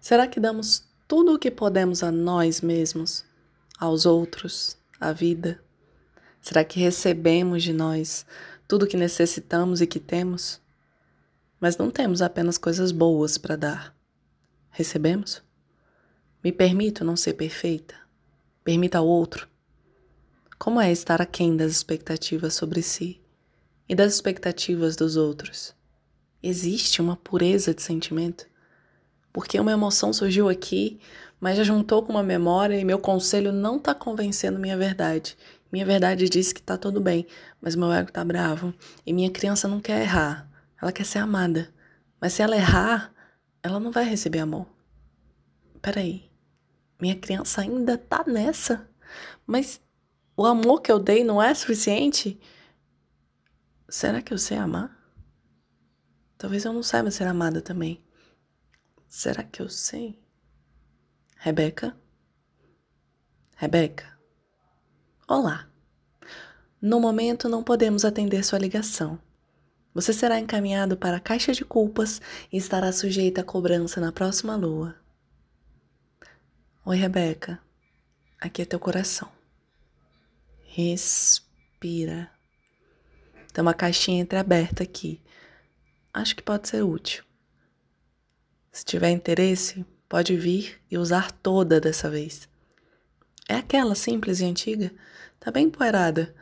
Será que damos tudo o que podemos a nós mesmos, aos outros, à vida? Será que recebemos de nós tudo o que necessitamos e que temos? Mas não temos apenas coisas boas para dar. Recebemos? Me permito não ser perfeita? Permita ao outro? Como é estar aquém das expectativas sobre si e das expectativas dos outros? Existe uma pureza de sentimento? Porque uma emoção surgiu aqui, mas já juntou com uma memória e meu conselho não está convencendo minha verdade. Minha verdade diz que está tudo bem, mas meu ego está bravo. E minha criança não quer errar, ela quer ser amada. Mas se ela errar, ela não vai receber amor. Peraí, minha criança ainda tá nessa? Mas o amor que eu dei não é suficiente? Será que eu sei amar? Talvez eu não saiba ser amada também. Será que eu sei? Rebeca? Rebeca? Olá. No momento não podemos atender sua ligação. Você será encaminhado para a caixa de culpas e estará sujeita a cobrança na próxima lua. Oi, Rebeca. Aqui é teu coração. Respira. Tem uma caixinha entreaberta aqui. Acho que pode ser útil. Se tiver interesse, pode vir e usar toda dessa vez. É aquela simples e antiga, tá bem empoeirada,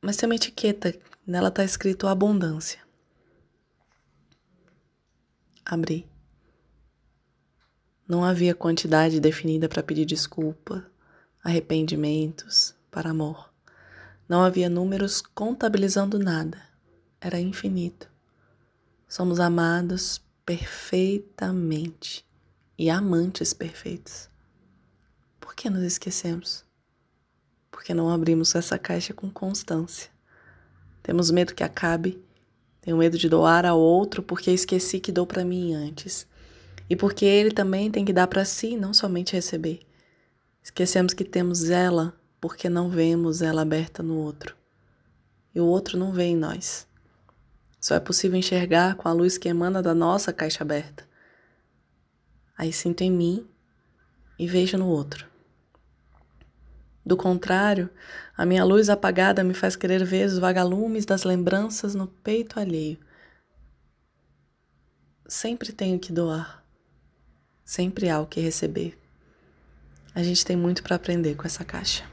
mas tem uma etiqueta, nela tá escrito abundância. Abri. Não havia quantidade definida para pedir desculpa, arrependimentos, para amor. Não havia números contabilizando nada. Era infinito. Somos amados perfeitamente e amantes perfeitos. Por que nos esquecemos? Porque não abrimos essa caixa com constância. Temos medo que acabe, tenho medo de doar ao outro porque esqueci que dou para mim antes. E porque ele também tem que dar para si, não somente receber. Esquecemos que temos ela porque não vemos ela aberta no outro. E o outro não vê em nós. Só é possível enxergar com a luz que emana da nossa caixa aberta. Aí sinto em mim e vejo no outro. Do contrário, a minha luz apagada me faz querer ver os vagalumes das lembranças no peito alheio. Sempre tenho que doar. Sempre há o que receber. A gente tem muito para aprender com essa caixa.